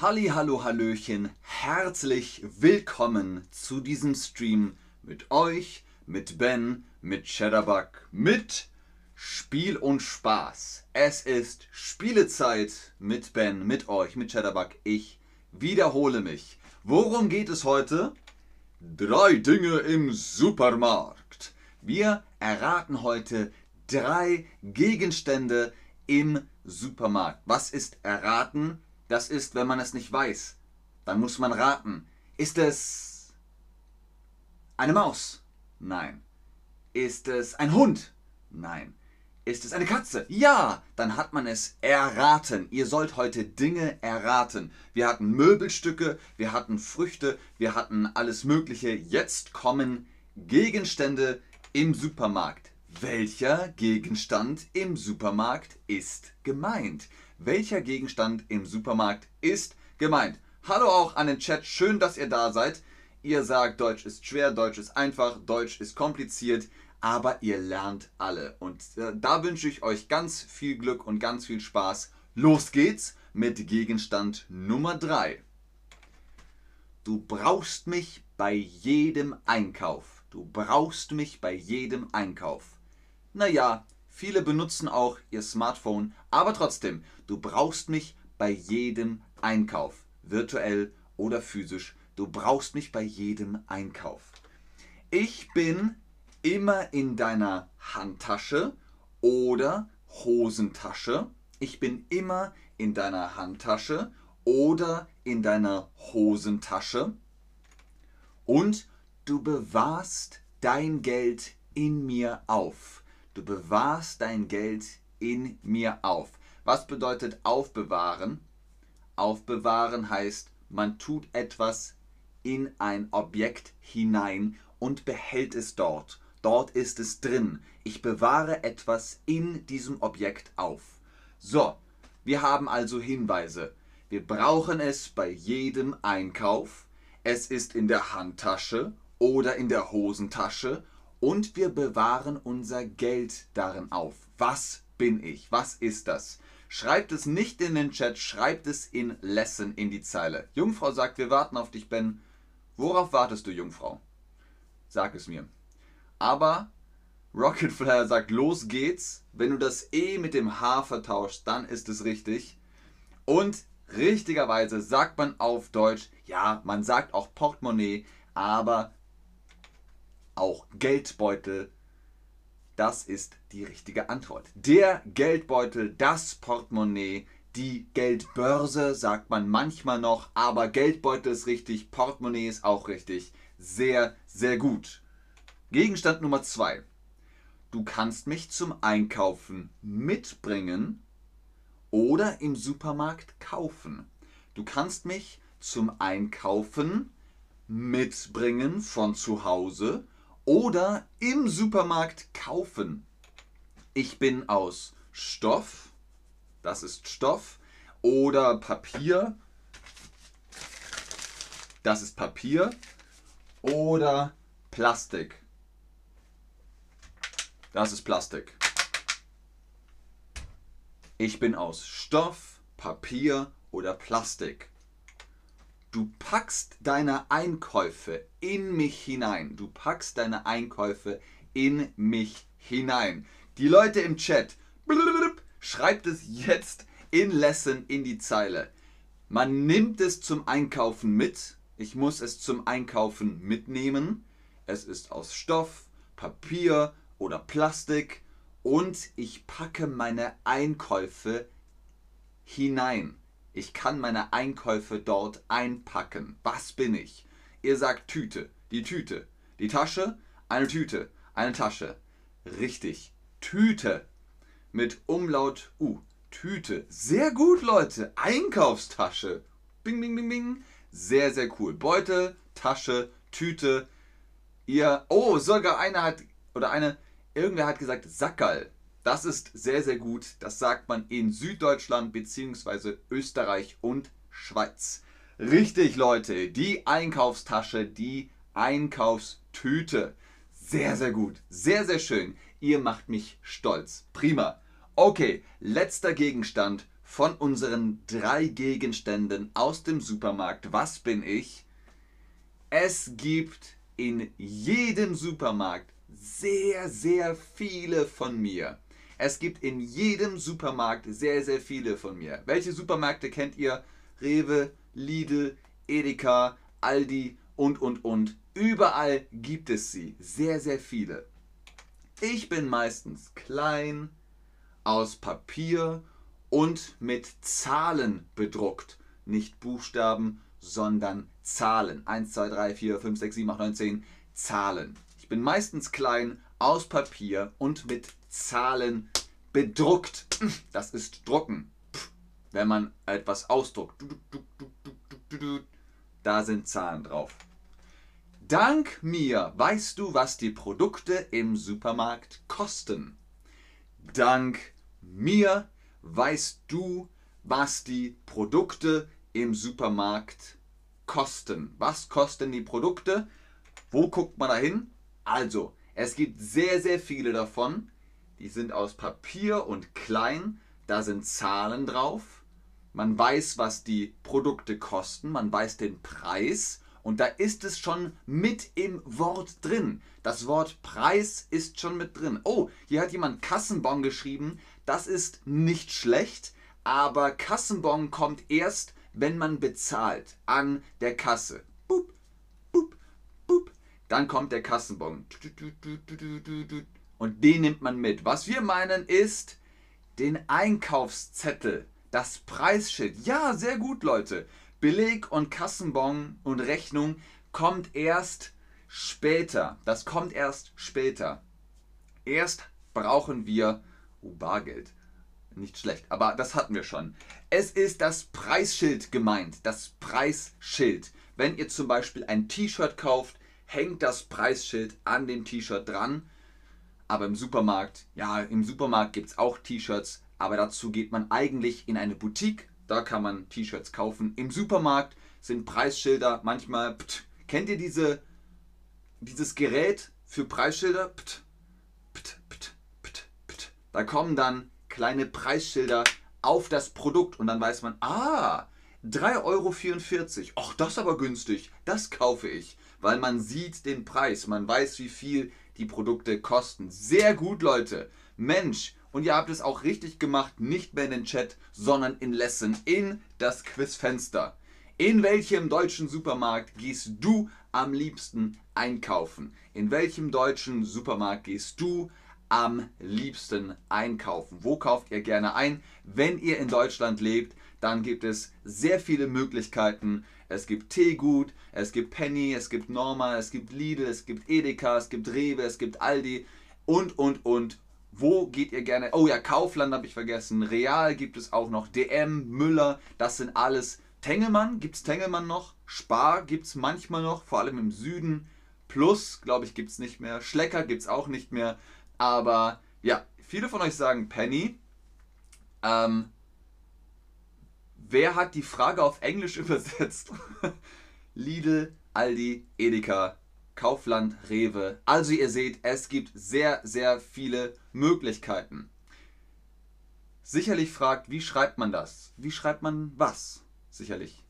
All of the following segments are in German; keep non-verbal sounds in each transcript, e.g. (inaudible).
Halli, hallo, hallöchen, herzlich willkommen zu diesem Stream mit euch, mit Ben, mit Cheddarbug, mit Spiel und Spaß. Es ist Spielezeit mit Ben, mit euch, mit Cheddarbug. Ich wiederhole mich. Worum geht es heute? Drei Dinge im Supermarkt. Wir erraten heute drei Gegenstände im Supermarkt. Was ist erraten? Das ist, wenn man es nicht weiß. Dann muss man raten. Ist es eine Maus? Nein. Ist es ein Hund? Nein. Ist es eine Katze? Ja, dann hat man es erraten. Ihr sollt heute Dinge erraten. Wir hatten Möbelstücke, wir hatten Früchte, wir hatten alles Mögliche. Jetzt kommen Gegenstände im Supermarkt. Welcher Gegenstand im Supermarkt ist gemeint? Welcher Gegenstand im Supermarkt ist gemeint? Hallo auch an den Chat, schön, dass ihr da seid. Ihr sagt, Deutsch ist schwer, Deutsch ist einfach, Deutsch ist kompliziert aber ihr lernt alle. Und äh, da wünsche ich euch ganz viel Glück und ganz viel Spaß. Los geht's mit Gegenstand Nummer 3. Du brauchst mich bei jedem Einkauf. Du brauchst mich bei jedem Einkauf. Naja, viele benutzen auch ihr Smartphone, aber trotzdem, du brauchst mich bei jedem Einkauf. Virtuell oder physisch. Du brauchst mich bei jedem Einkauf. Ich bin immer in deiner Handtasche oder Hosentasche. Ich bin immer in deiner Handtasche oder in deiner Hosentasche. Und du bewahrst dein Geld in mir auf. Du bewahrst dein Geld in mir auf. Was bedeutet aufbewahren? Aufbewahren heißt, man tut etwas in ein Objekt hinein und behält es dort Dort ist es drin. Ich bewahre etwas in diesem Objekt auf. So, wir haben also Hinweise. Wir brauchen es bei jedem Einkauf. Es ist in der Handtasche oder in der Hosentasche und wir bewahren unser Geld darin auf. Was bin ich? Was ist das? Schreibt es nicht in den Chat, schreibt es in Lesson in die Zeile. Jungfrau sagt, wir warten auf dich, Ben. Worauf wartest du, Jungfrau? Sag es mir. Aber Rocket Flyer sagt, los geht's. Wenn du das E mit dem H vertauschst, dann ist es richtig. Und richtigerweise sagt man auf Deutsch, ja, man sagt auch Portemonnaie, aber auch Geldbeutel. Das ist die richtige Antwort. Der Geldbeutel, das Portemonnaie, die Geldbörse sagt man manchmal noch, aber Geldbeutel ist richtig, Portemonnaie ist auch richtig. Sehr, sehr gut. Gegenstand Nummer 2. Du kannst mich zum Einkaufen mitbringen oder im Supermarkt kaufen. Du kannst mich zum Einkaufen mitbringen von zu Hause oder im Supermarkt kaufen. Ich bin aus Stoff, das ist Stoff, oder Papier, das ist Papier, oder Plastik. Das ist Plastik. Ich bin aus Stoff, Papier oder Plastik. Du packst deine Einkäufe in mich hinein. Du packst deine Einkäufe in mich hinein. Die Leute im Chat, schreibt es jetzt in Lesson in die Zeile. Man nimmt es zum Einkaufen mit. Ich muss es zum Einkaufen mitnehmen. Es ist aus Stoff, Papier oder Plastik und ich packe meine Einkäufe hinein. Ich kann meine Einkäufe dort einpacken. Was bin ich? Ihr sagt Tüte, die Tüte, die Tasche, eine Tüte, eine Tasche. Richtig, Tüte mit Umlaut U. Tüte. Sehr gut, Leute. Einkaufstasche. Bing, bing, bing, bing. Sehr, sehr cool. Beutel, Tasche, Tüte. Ihr. Oh, sogar einer hat. Oder eine Irgendwer hat gesagt Sackerl. Das ist sehr, sehr gut. Das sagt man in Süddeutschland bzw. Österreich und Schweiz. Richtig, Leute. Die Einkaufstasche, die Einkaufstüte. Sehr, sehr gut. Sehr, sehr schön. Ihr macht mich stolz. Prima. Okay, letzter Gegenstand von unseren drei Gegenständen aus dem Supermarkt Was bin ich? Es gibt in jedem Supermarkt sehr, sehr viele von mir. Es gibt in jedem Supermarkt sehr, sehr viele von mir. Welche Supermärkte kennt ihr? Rewe, Lidl, Edeka, Aldi und, und, und. Überall gibt es sie. Sehr, sehr viele. Ich bin meistens klein, aus Papier und mit Zahlen bedruckt. Nicht Buchstaben, sondern Zahlen. 1, 2, 3, 4, 5, 6, 7, 8, 9, 10. Zahlen. Ich bin meistens klein, aus Papier und mit Zahlen bedruckt. Das ist Drucken. Wenn man etwas ausdruckt. Da sind Zahlen drauf. Dank mir weißt du, was die Produkte im Supermarkt kosten. Dank mir weißt du, was die Produkte im Supermarkt kosten. Was kosten die Produkte? Wo guckt man da hin? Also, es gibt sehr, sehr viele davon. Die sind aus Papier und klein. Da sind Zahlen drauf. Man weiß, was die Produkte kosten. Man weiß den Preis. Und da ist es schon mit im Wort drin. Das Wort Preis ist schon mit drin. Oh, hier hat jemand Kassenbon geschrieben. Das ist nicht schlecht, aber Kassenbon kommt erst, wenn man bezahlt an der Kasse. Boop, boop, boop. Dann kommt der Kassenbon. Und den nimmt man mit. Was wir meinen ist den Einkaufszettel, das Preisschild. Ja, sehr gut, Leute. Beleg und Kassenbon und Rechnung kommt erst später. Das kommt erst später. Erst brauchen wir oh, Bargeld. Nicht schlecht, aber das hatten wir schon. Es ist das Preisschild gemeint. Das Preisschild. Wenn ihr zum Beispiel ein T-Shirt kauft, hängt das Preisschild an dem T-Shirt dran. Aber im Supermarkt, ja, im Supermarkt gibt es auch T-Shirts, aber dazu geht man eigentlich in eine Boutique da kann man T-Shirts kaufen. Im Supermarkt sind Preisschilder manchmal. Pт, kennt ihr diese, dieses Gerät für Preisschilder? Pт, pt, pt, pt, pt. Da kommen dann kleine Preisschilder auf das Produkt und dann weiß man, ah, 3,44 Euro. Ach, das ist aber günstig. Das kaufe ich, weil man sieht den Preis. Man weiß, wie viel die Produkte kosten. Sehr gut, Leute. Mensch, und ihr habt es auch richtig gemacht, nicht mehr in den Chat, sondern in Lesson, in das Quizfenster. In welchem deutschen Supermarkt gehst du am liebsten einkaufen? In welchem deutschen Supermarkt gehst du am liebsten einkaufen? Wo kauft ihr gerne ein? Wenn ihr in Deutschland lebt, dann gibt es sehr viele Möglichkeiten. Es gibt Teegut, es gibt Penny, es gibt Norma, es gibt Lidl, es gibt Edeka, es gibt Rewe, es gibt Aldi und, und, und. Wo geht ihr gerne? Oh ja, Kaufland habe ich vergessen. Real gibt es auch noch. DM, Müller, das sind alles. Tengelmann, gibt es Tengelmann noch? Spar gibt es manchmal noch, vor allem im Süden. Plus, glaube ich, gibt es nicht mehr. Schlecker gibt es auch nicht mehr. Aber ja, viele von euch sagen Penny. Ähm, wer hat die Frage auf Englisch (laughs) übersetzt? Lidl, Aldi, Edeka, Kaufland, Rewe. Also ihr seht, es gibt sehr, sehr viele Möglichkeiten. Sicherlich fragt, wie schreibt man das? Wie schreibt man was? Sicherlich.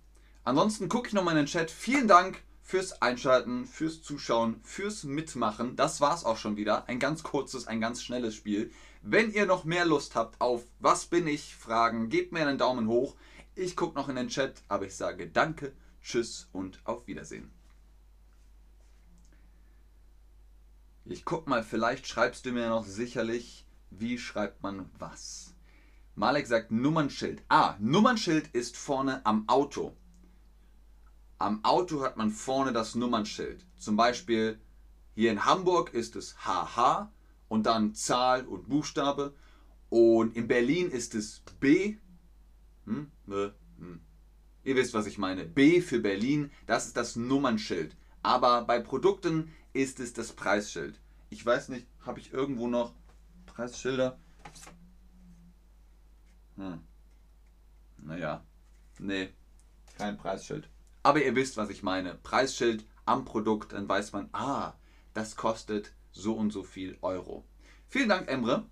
Ansonsten gucke ich nochmal in den Chat. Vielen Dank fürs Einschalten, fürs Zuschauen, fürs Mitmachen. Das war's auch schon wieder. Ein ganz kurzes, ein ganz schnelles Spiel. Wenn ihr noch mehr Lust habt auf Was bin ich? Fragen, gebt mir einen Daumen hoch. Ich gucke noch in den Chat, aber ich sage Danke, Tschüss und auf Wiedersehen. Ich guck mal, vielleicht schreibst du mir noch sicherlich, wie schreibt man was. Malek sagt Nummernschild. Ah, Nummernschild ist vorne am Auto. Am Auto hat man vorne das Nummernschild. Zum Beispiel hier in Hamburg ist es HH und dann Zahl und Buchstabe. Und in Berlin ist es B. Hm? Hm. Ihr wisst, was ich meine. B für Berlin, das ist das Nummernschild. Aber bei Produkten ist es das Preisschild. Ich weiß nicht, habe ich irgendwo noch Preisschilder? Hm. Naja, nee, kein Preisschild. Aber ihr wisst, was ich meine. Preisschild am Produkt, dann weiß man, ah, das kostet so und so viel Euro. Vielen Dank, Emre.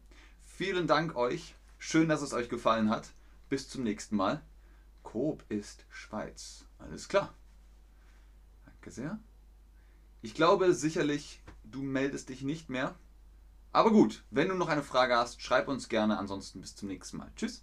Vielen Dank euch. Schön, dass es euch gefallen hat. Bis zum nächsten Mal. Coop ist Schweiz. Alles klar. Danke sehr. Ich glaube sicherlich, du meldest dich nicht mehr. Aber gut, wenn du noch eine Frage hast, schreib uns gerne. Ansonsten bis zum nächsten Mal. Tschüss.